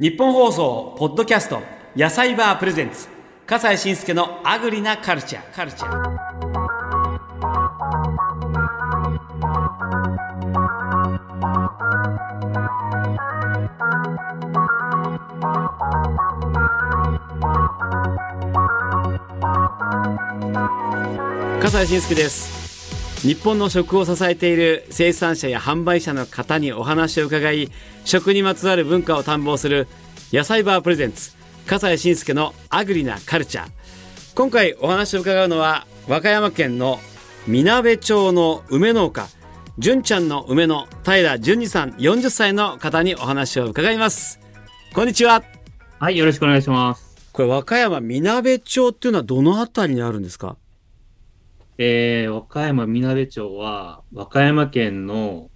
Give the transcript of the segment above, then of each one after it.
日本放送ポッドキャスト野菜バープレゼンツ。笠西慎介のアグリなカルチャーカルチャー笠西慎介です日本の食を支えている生産者や販売者の方にお話を伺い食にまつわる文化を探訪する野菜バープレゼンツ笠西慎介のアグリなカルチャー。今回お話を伺うのは和歌山県のみなべ町の梅農家純ちゃんの梅の平純二さん40歳の方にお話を伺います。こんにちは。はい、よろしくお願いします。これ和歌山みなべ町っていうのはどのあたりにあるんですか？えー、和歌山みなべ町は、和歌山県の、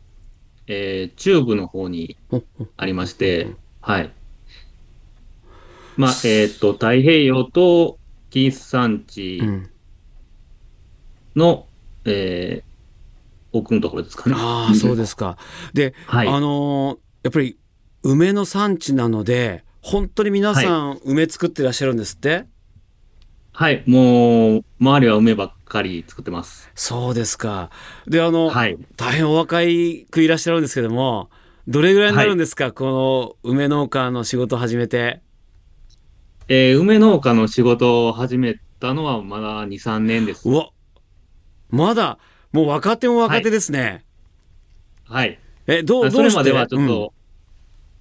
えー、中部の方にありまして、はい。まあ、えっ、と、太平洋と紀伊山地うんの、えー、奥のところですかね。ああそうですかではい。あのーやっぱり梅の産地なので本当に皆さん梅作ってらっしゃるんですって、はい、もう、周りは梅ばっかり作ってます。そうですかであの、はい。大変お若いくいらっしゃるんですけどもどれぐらいになるんですか、この梅農家の仕事を始めてえー、梅農家の仕事を始めたのはまだ2、3年ですう。わまだもう若手も若手ですね、はい。えどうどそうれして？まではちょっうんと、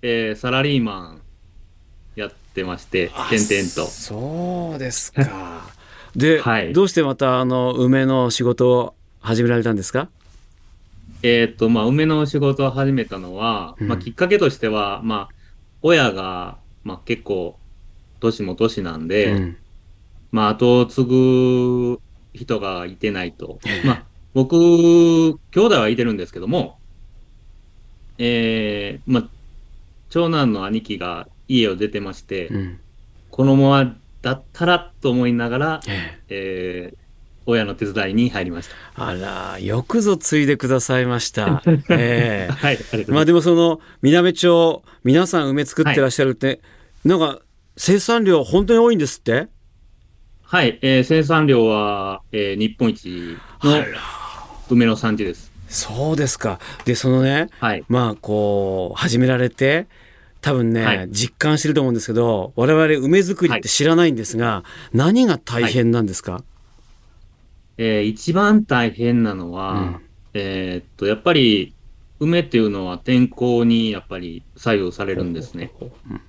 えーサラリーマンやってまして、あ点々と。そうですかで、はい。どうしてまたあの梅の仕事を始められたんですか？えーっと、まあ、梅の仕事を始めたのは、うん。まあ、きっかけとしては、まあ、親が、まあ、結構、年も年なんで、うん。まあ、後を継ぐ人がいてないと。ええ。まあ、僕、兄弟はいてるんですけども、えー、まあ、長男の兄貴が家を出てまして、うん。このままだったらと思いながら、えええー親の手伝いに入りましあらよくぞ継いでくださいました。えた。はい、まあ。でもその南町皆さん梅作ってらっしゃるって、なんか生産量本当に多いんですって？はい、えー生産量は、えー日本一のら梅の産地です。そうですか。でそのねはい。まあこう始められて多分ね、はい。実感してると思うんですけど我々梅作りって知らないんですが、何が大変なんですか、えー一番大変なのは、うん。えーっと、やっぱり、梅っていうのは天候にやっぱり左右されるんですね。うん。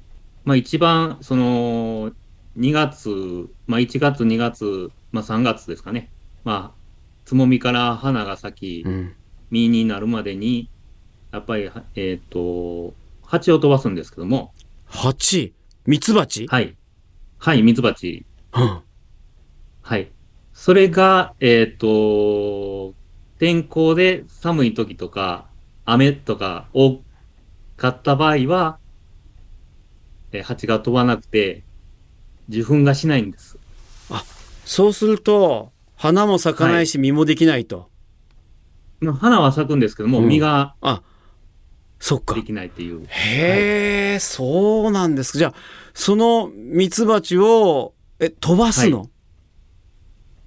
まあ一番、その、2月、まあ1月、2月、まあ3月ですかね。まあ、つもみから花が咲き、うん。実になるまでに、やっぱり、はえーっと、蜂を飛ばすんですけども、蜂？ミツバチ、はい。はい、ミツバチ。うんはい。それが、えっ、と、天候で寒い時とか、雨とか多かった場合は、えー蜂が飛ばなくて、受粉がしないんです。そうすると花も咲かないし実もできないと、まあ花は咲くんですけども、うん実があそっか。できないっていう。へえ、そうなんです。かじゃあそのミツバチをえ飛ばすの、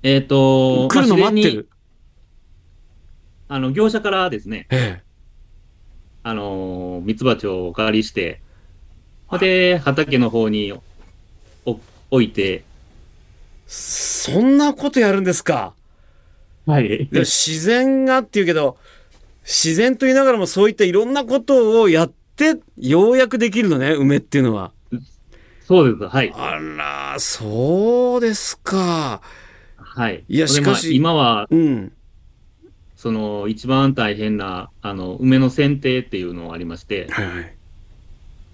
えっ、と、来るの待ってる、あの、業者からですね、ええ。あのー、ミツバチをお借りして、で、畑の方にお置いて、そんなことやるんですか？はい。で自然がっていうけど自然と言いながらもそういったいろんなことをやってようやくできるのね梅っていうのは。そうです。はい。あらそうですか。はい。いやしかし今は、うん。その、一番大変な、あの、梅の剪定っていうのがありまして、はいはい。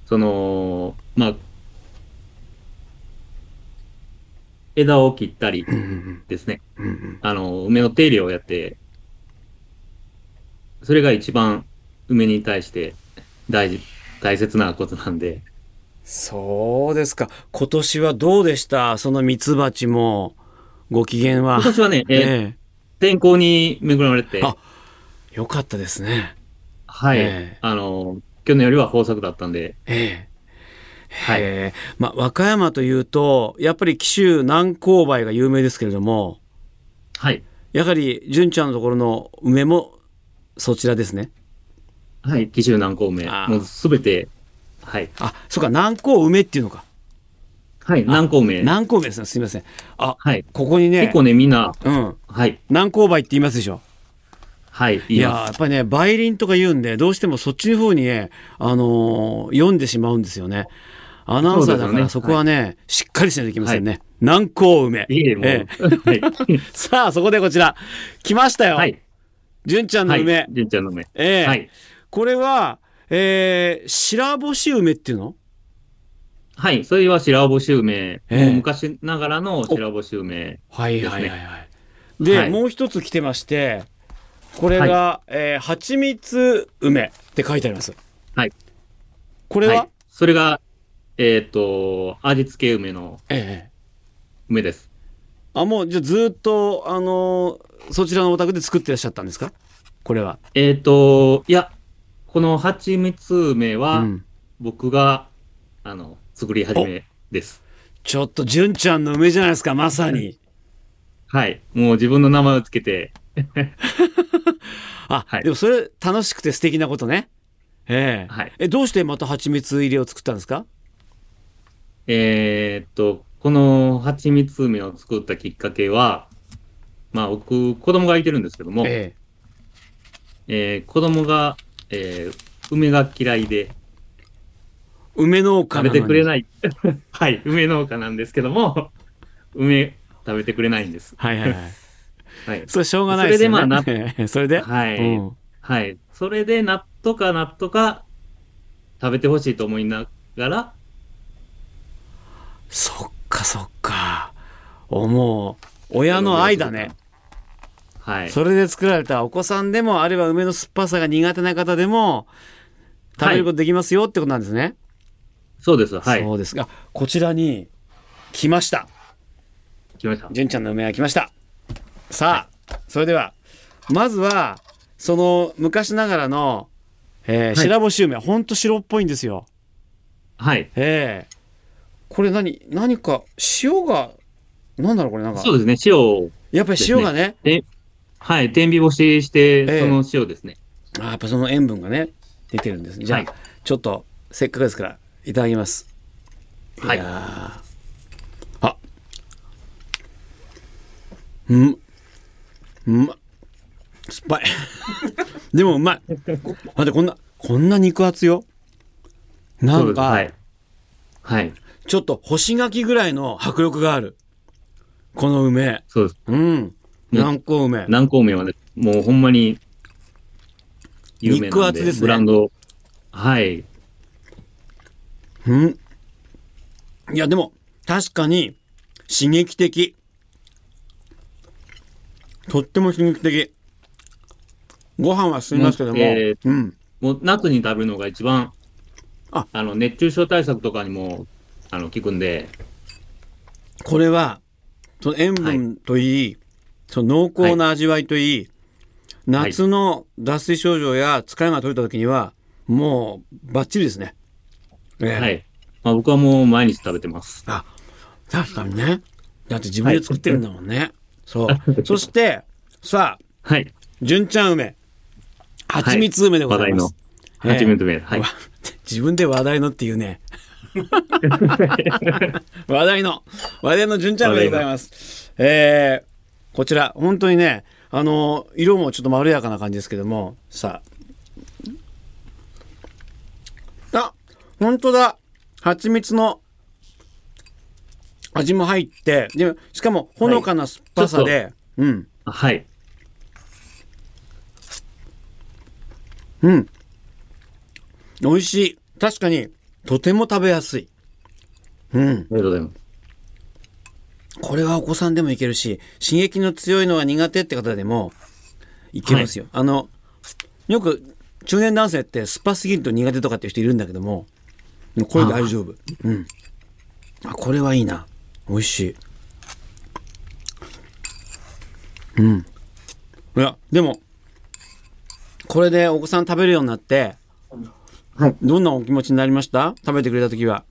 その、まあ、枝を切ったりですね。うんうんあの、梅の手入れをやって、それが一番梅に対して大事、大切なことなんで、そうですか。今年はどうでした？そのミツバチも。ご機嫌は？今。年はね、えーえ天候に恵まれて、あえよかったですね。はい、ええ。あの、去年よりは豊作だったんで、えはい。へえ。まあ、和歌山というとやっぱり紀州南高梅が有名ですけれども。はい。やはり純ちゃんのところの梅もそちらですねはい。紀州南高梅。もうすべて、はい。あそうか南高梅っていうのかはい。南高梅。南高梅ですねすみませんあはい。ここにね結構ね、みんな、うんはい。南高梅って言いますでしょはい。いややっぱりね梅林とか言うんでどうしてもそっちの方にね、あのー読んでしまうんですよねアナウンサーだからそそうですよねこはね、しっかりしないといけませんね、南高梅す。いえ、もう。え はい。さあそこでこちら来ましたよ、はい。純ちゃんのはい。梅、純ちゃんの梅。ええはい。これは、えー、白干し梅っていうの？はい。それは白干し梅。ええもう昔ながらの白干し梅。はいはいはいはい。で、はいもう一つ来てましてこれが、えー、蜂蜜梅って書いてありますはい。これは、はい。それが、えっ、と、味付け梅のええ梅です。あもうじゃあずっとあのーそちらのお宅で作ってらっしゃったんですか？これは、えっ、と、いや、この蜂蜜梅は、うん、僕が、あの、作り始めです。ちょっと純ちゃんの梅じゃないですかまさに。はい。もう自分の名前をつけて、あ、はい。でもそれ楽しくて素敵なことね。ええ。はい。えどうしてまた蜂蜜入れを作ったんですか？えっと、この蜂蜜梅を作ったきっかけは、まあ僕、子供がいてるんですけども、ええー子供が、えー梅が嫌いでえ梅農家なのに食べてくれない。はい、梅農家なんですけども、梅食べてくれないんです。はいはいはい はい。それしょうがないですよねそれでまあええ それで、はい。うんはい。それで、なんとかなんとか食べてほしいと思いながら、そっかそっかおもう親の愛だねはい。それで作られたお子さんでもあるいは梅の酸っぱさが苦手な方でも食べることできますよってことなんですね、そうです。はい。そうですがこちらに来ました来ました。純ちゃんの梅が来ましたさあそれではまずはその昔ながらの、えーい白干し梅ほんと白っぽいんですよはい。ええこれ何何か塩がなんだろうこれなんか。そうですね。塩、やっぱり塩がね。で、はい。天日干しして、ええ。その塩ですね。あやっぱその塩分がね出てるんです。ねじゃあ、はい。ちょっとせっかくですからいただきます。はい。やー。あ。うん。うまっ酸っぱい。でもうまい。待ってこんなこんな肉厚よ。なんか、はい。はい。ちょっと干し柿ぐらいの迫力がある。この梅。そうです。うん。南高梅。南高梅はね、もうほんまに、有名なんで肉厚ですね。ブランド。はい。うん。いやでも確かに刺激的。とっても刺激的。ご飯は進みますけども、うん。えーうんもう夏に食べるのが一番、あ。あの、熱中症対策とかにも、あの、効くんで、これはその塩分といい、その濃厚な味わいといい、夏の脱水症状や疲れが取れた時にはもうバッチリですね、ええ。はい。まあ、僕はもう毎日食べてます。あ確かにね。だって自分で作ってるんだもんね、そう。そしてさあはい。純ちゃん梅。蜂蜜梅でございます、ええ。蜂蜜梅。はい。わ。自分で話題のっていうね話題の話題の純ちゃん梅でございますえー、こちら本当にねあの色もちょっとまろやかな感じですけどもさああ本当だ蜂蜜の味も入ってでしかもほのかな酸っぱさで、うんはい。うん。美味しい。確かに、とても食べやすい。うん。ありがとうございます。これはお子さんでもいけるし、刺激の強いのが苦手って方でもいけますよ。あの、よく中年男性って酸っぱすぎると苦手とかっていう人いるんだけども、これ大丈夫。うん。あ、これはいいな。美味しい。うん。いや、でも、これでお子さん食べるようになって、はい。どんなお気持ちになりました？食べてくれた時は。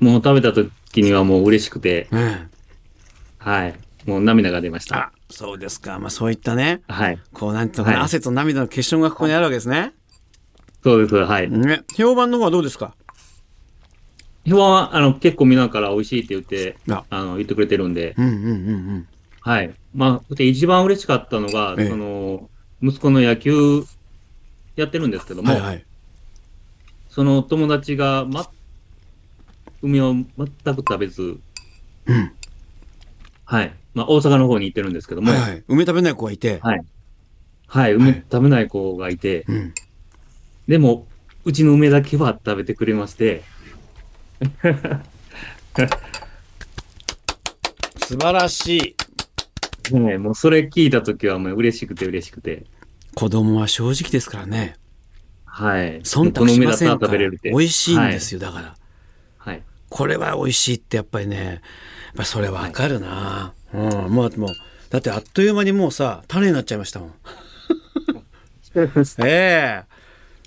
もう食べた時にはもう嬉しくて、うん。はい。もう涙が出ました。あ、そうですか。まあそういったね、はい。こうなんていうのかな、はい汗と涙の結晶がここにあるわけですね。そうです。はい。ね。評判の方はどうですか？評判は、あの、結構みんなから美味しいって言って、ああの、言ってくれてるんで、うんうんうんうん。はい。まあ、で一番嬉しかったのが、ええその、息子の野球やってるんですけども、はいはい。その友達が、ま、梅を全く食べず、うん。はい。まあ、大阪の方に行ってるんですけども、はい。はいはい。梅食べない子がいて。はい、はい梅食べない子がいて、うん。でも、うちの梅だけは食べてくれまして、素晴らしい。ね、もうそれ聞いたときはもう嬉しくて嬉しくて、子供は正直ですからね。はい。忖度しませんから。べれるって。美味しいんですよ、だから。はい。これは美味しいってやっぱりね、やっぱそれわかるな、うん。もう、もう、だってあっという間にもうさ、種になっちゃいましたもん。ええ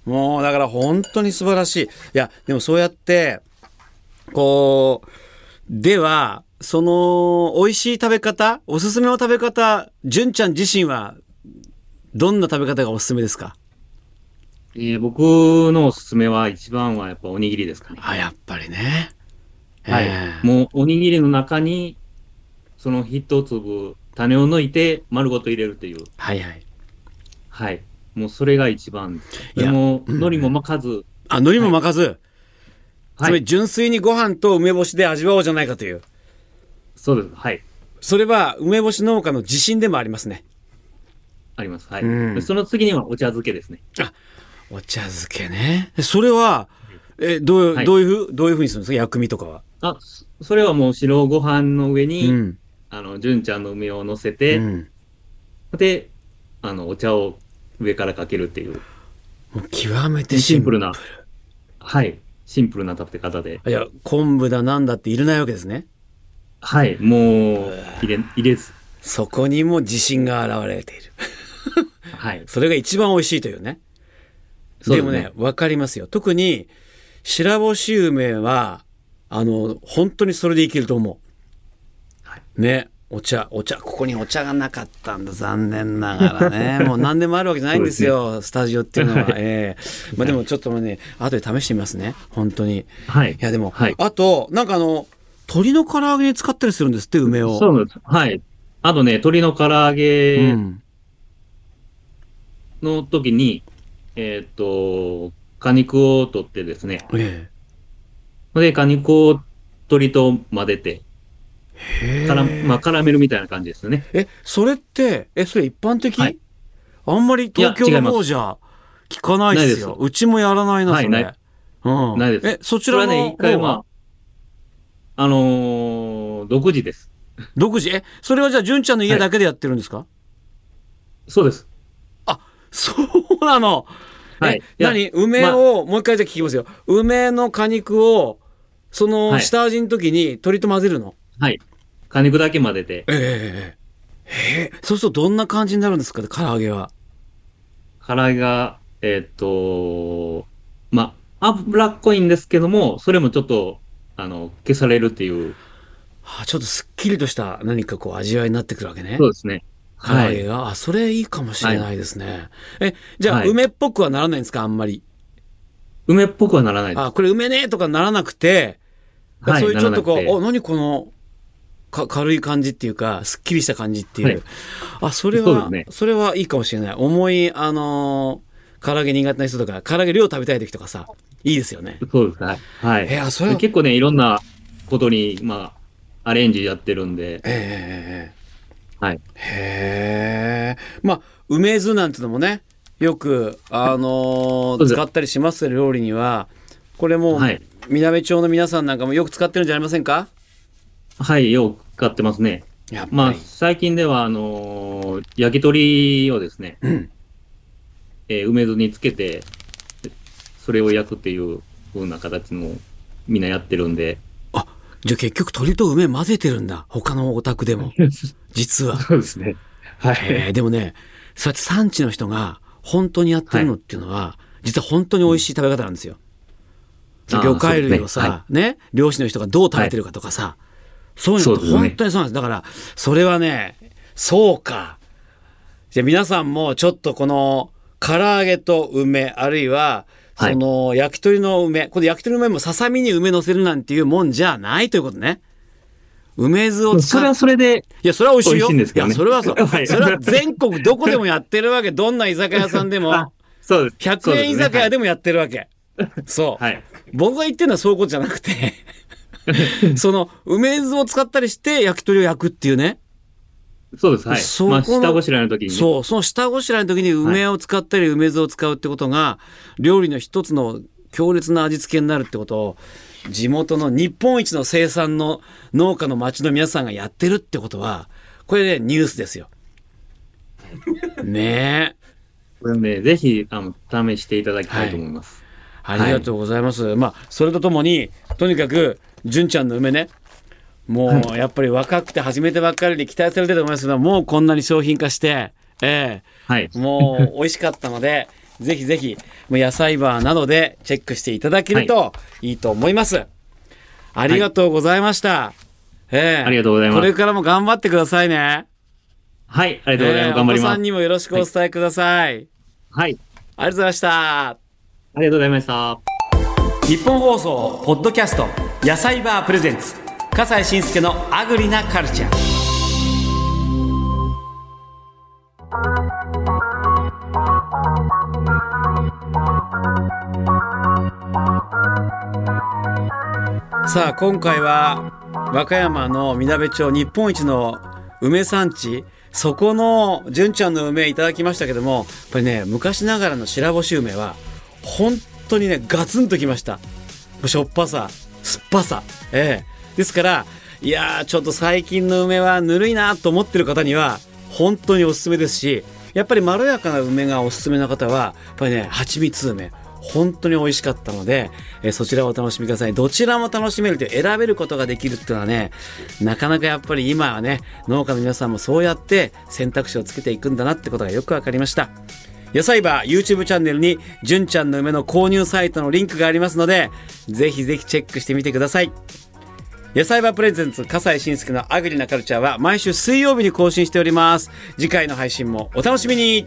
もうだから本当に素晴らしい。いや、でもそうやって、こう、では、その、美味しい食べ方、おすすめの食べ方、純ちゃん自身は、どんな食べ方がおすすめですか？えー僕のおすすめは一番はやっぱおにぎりですかね。あ、やっぱりね。はい。ええもうおにぎりの中に、その一粒種を抜いて丸ごと入れるっていう。はいはい。はい。もうそれが一番。いやでも、うん海苔も巻かず、あ、海苔も巻かず、つまはい。り純粋にご飯と梅干しで味わおうじゃないかという。そうです。はい。それは梅干し農家の自信でもありますね。あります。はい。うんでその次にはお茶漬けですね。お茶漬けね。それは、え、どういう、はいどういうふう、どういうふうにするんですか？薬味とかは。あ、そそれはもう白ご飯の上に、うん。あの、純ちゃんの梅を乗せうて、ん。で、あの、お茶を上からかけるっていう、もう極めてシンプルな、はい。シンプルな食べ方で。いや、昆布だなんだっていらないわけですね。はい。もう、入れ、入れず。そこにも自信が現れている。はい。それが一番美味しいというね。そうでもね、わかりますよ。特に、白干し梅は、あの、本当にそれでいけると思う。はいね。お茶、お茶、ここにお茶がなかったんだ。残念ながらね。もう何でもあるわけじゃないんですよ。スタジオっていうのは。ええまあでもちょっとね、後で試してみますね。本当に。いはい。やでも、はいあと、なんかあの、鶏の唐揚げに使ったりするんですって、梅を。そうなんです。はい。あとね、鶏の唐揚うげん。の時に、えーっと、果肉を取ってですね。えで、果肉を鶏と混ぜて、からまあ、カラメルみたいな感じですよね。え、それって、え、それ一般的、はいあんまり東京の方じゃ聞かないですよ。すうちもやらないな、それ。はいないうん。ないですえ、そちらのそれはね、一回まあ、あのー独自です。独自、え、それはじゃあ、純ちゃんの家だけでやってるんですか、そうです。そうなの。はいえ、何？梅を、もう一回じゃあ聞きますよ。梅の果肉を、そのはい下味の時に鶏と混ぜるの、はい。果肉だけ混ぜて、えええええそうするとどんな感じになるんですか？唐揚げは。唐揚げが、えーっと、まあ、脂っこいんですけども、それもちょっと、あの、消されるっていう、はあ、ちょっとすっきりとした何かこう味わいになってくるわけね。そうですね。唐揚げが、あ、それいいかもしれないですね。え、じゃあ、はい梅っぽくはならないんですかあんまり？梅っぽくはならないです。あ、これ梅ねとかならなくて、はいそういうちょっとこう、お、何この、か軽い感じっていうか、すっきりした感じっていう。はいあ、それは、そねそれはいいかもしれない。重い、あのー唐揚げ苦手な人とか、唐揚げ量食べたい時とかさ、いいですよね。そうです。はい。はい。えあそれ結構ね、いろんなことに、まあ、アレンジやってるんで、ええはい。へえ。まあ、梅酢なんてのもね、よく、あのー使ったりします料理には、これも、はい南町の皆さんなんかもよく使ってるんじゃありませんか？はい、よく使ってますね。まあ、最近では、あのー焼き鳥をですね、うん。えー梅酢につけて、でそれを焼くっていう風な形の、みんなやってるんで。あ、じゃあ結局鶏と梅混ぜてるんだ。他のお宅でも。実は。そうですね。はへえでもね、そうやって産地の人が本当にやってるのっていうのは、実は本当に美味しい食べ方なんですよ。魚介類をさ、ね、ね、漁師の人がどう食べてるかとかさ、はい、そういうのって本当にそうなんです。だから、それはね、そうか。じゃあ皆さんもちょっとこの、唐揚げと梅、あるいは、その、焼き鳥の梅、これ焼き鳥の梅もささみに梅乗せるなんていうもんじゃないということね。梅酢を使それはそれで。いや、それは美味しいよ。いいいや、それはそう。はい、それは全国どこでもやってるわけ。どんな居酒屋さんでも。そうです。100円居酒屋でもやってるわけ。そう。はい、僕が言ってるのはそういうことじゃなくて その、梅酢を使ったりして焼き鳥を焼くっていうね。そうです。はい。そまあ、下ごしらえの時に、ね、そう、その下ごしらえの時に梅を使ったり梅酢を使うってことが、料理の一つの強烈な味付けになるってことを、地元の日本一の生産の農家の町の皆さんがやってるってことは、これね、ニュースですよ。ねえ。これね、ぜひ、あの、試していただきたいと思います。はい、ありがとうございます。はい、まあ、それとともに、とにかく、純ちゃんの梅ね、もう、やっぱり若くて始めてばっかりで期待されてると思いますけど、もうこんなに商品化して、ええー、はい、もう美味しかったので、ぜひぜひ、野菜バーなどでチェックしていただけるといいと思います。はい、ありがとうございました。はい、ええー、ありがとうございます。これからも頑張ってくださいね。はい、ありがとうございます。えー、頑張ります。お子さんにもよろしくお伝えください。はい。ありがとうございました。ありがとうございました。日本放送、ポッドキャスト、野菜バープレゼンツ、笠西慎介のアグリなカルチャー。さあ今回は和歌山のみなべ町日本一の梅産地そこの純ちゃんの梅いただきましたけどもやっぱりね昔ながらの白干し梅は本当にねガツンときました。しょっぱさ酸っぱさ。ええ。ですからいやーちょっと最近の梅はぬるいなと思ってる方には本当におすすめですしやっぱりまろやかな梅がおすすめな方はやっぱりね蜂蜜梅本当に美味しかったので、え、そちらをお楽しみください。どちらも楽しめるという選べることができるっていうのはね、なかなかやっぱり今はね、農家の皆さんもそうやって選択肢をつけていくんだなってことがよくわかりました。野菜バー YouTube チャンネルに、純ちゃんの梅の購入サイトのリンクがありますので、ぜひぜひチェックしてみてください。野菜場プレゼンツ、笠西慎介のアグリなカルチャーは毎週水曜日に更新しております。次回の配信もお楽しみに